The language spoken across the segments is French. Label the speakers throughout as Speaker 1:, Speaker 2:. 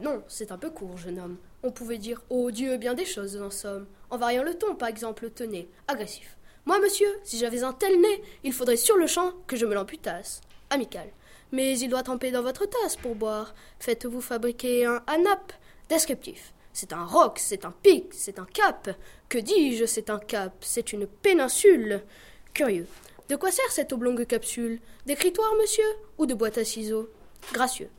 Speaker 1: non, c'est un peu court, jeune homme. On pouvait dire Oh Dieu, bien des choses en somme. En variant le ton, par exemple, tenez, agressif. Moi, monsieur, si j'avais un tel nez, il faudrait sur le champ que je me l'amputasse. Amical. Mais il doit tremper dans votre tasse pour boire. Faites-vous fabriquer un anap. Descriptif. C'est un roc, c'est un pic, c'est un cap. Que dis-je, c'est un cap, c'est une péninsule. Curieux. De quoi sert cette oblongue capsule? D'écritoire, monsieur? Ou de boîte à ciseaux? Gracieux.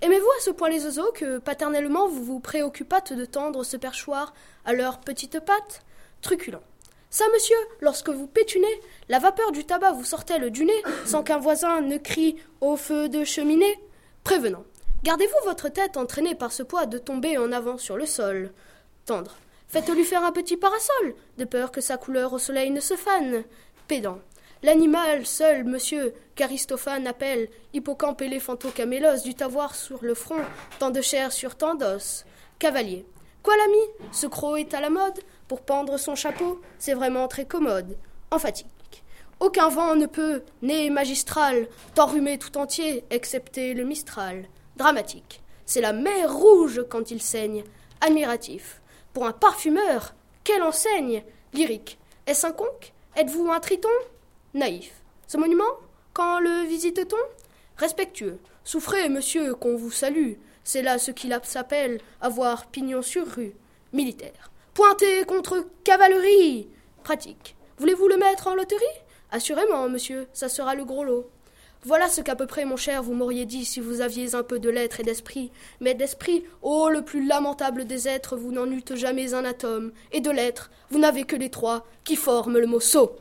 Speaker 1: Aimez-vous à ce point les oiseaux que paternellement vous vous préoccupâtes de tendre ce perchoir à leurs petites pattes Truculent? Ça, monsieur, lorsque vous pétunez, la vapeur du tabac vous sortait du nez sans qu'un voisin ne crie au feu de cheminée Prévenant. Gardez-vous votre tête entraînée par ce poids de tomber en avant sur le sol. Tendre. Faites-lui faire un petit parasol, de peur que sa couleur au soleil ne se fane. Pédant. L'animal seul, monsieur, qu'Aristophane appelle hippocampe éléphantocamélos, dut avoir sur le front tant de chair sur tant d'os. Cavalier. Quoi, l'ami? Ce croc est à la mode Pour pendre son chapeau, c'est vraiment très commode. Emphatique. Aucun vent ne peut, né magistral, t'enrhumer tout entier, excepté le Mistral. Dramatique. C'est la mer rouge quand il saigne. Admiratif. Pour un parfumeur, quelle enseigne? Lyrique. Est-ce un conque? Êtes-vous un triton? Naïf. Ce monument Quand le visite-t-on? Respectueux. Souffrez, monsieur, qu'on vous salue. C'est là ce qu'il s'appelle avoir pignon sur rue. Militaire. Pointez contre cavalerie Pratique. Voulez-vous le mettre en loterie? Assurément, monsieur, ça sera le gros lot. Voilà ce qu'à peu près, mon cher, vous m'auriez dit si vous aviez un peu de lettres et d'esprit. Mais d'esprit, ô le plus lamentable des êtres, vous n'en eûtes jamais un atome. Et de lettres, vous n'avez que les trois qui forment le mot sot.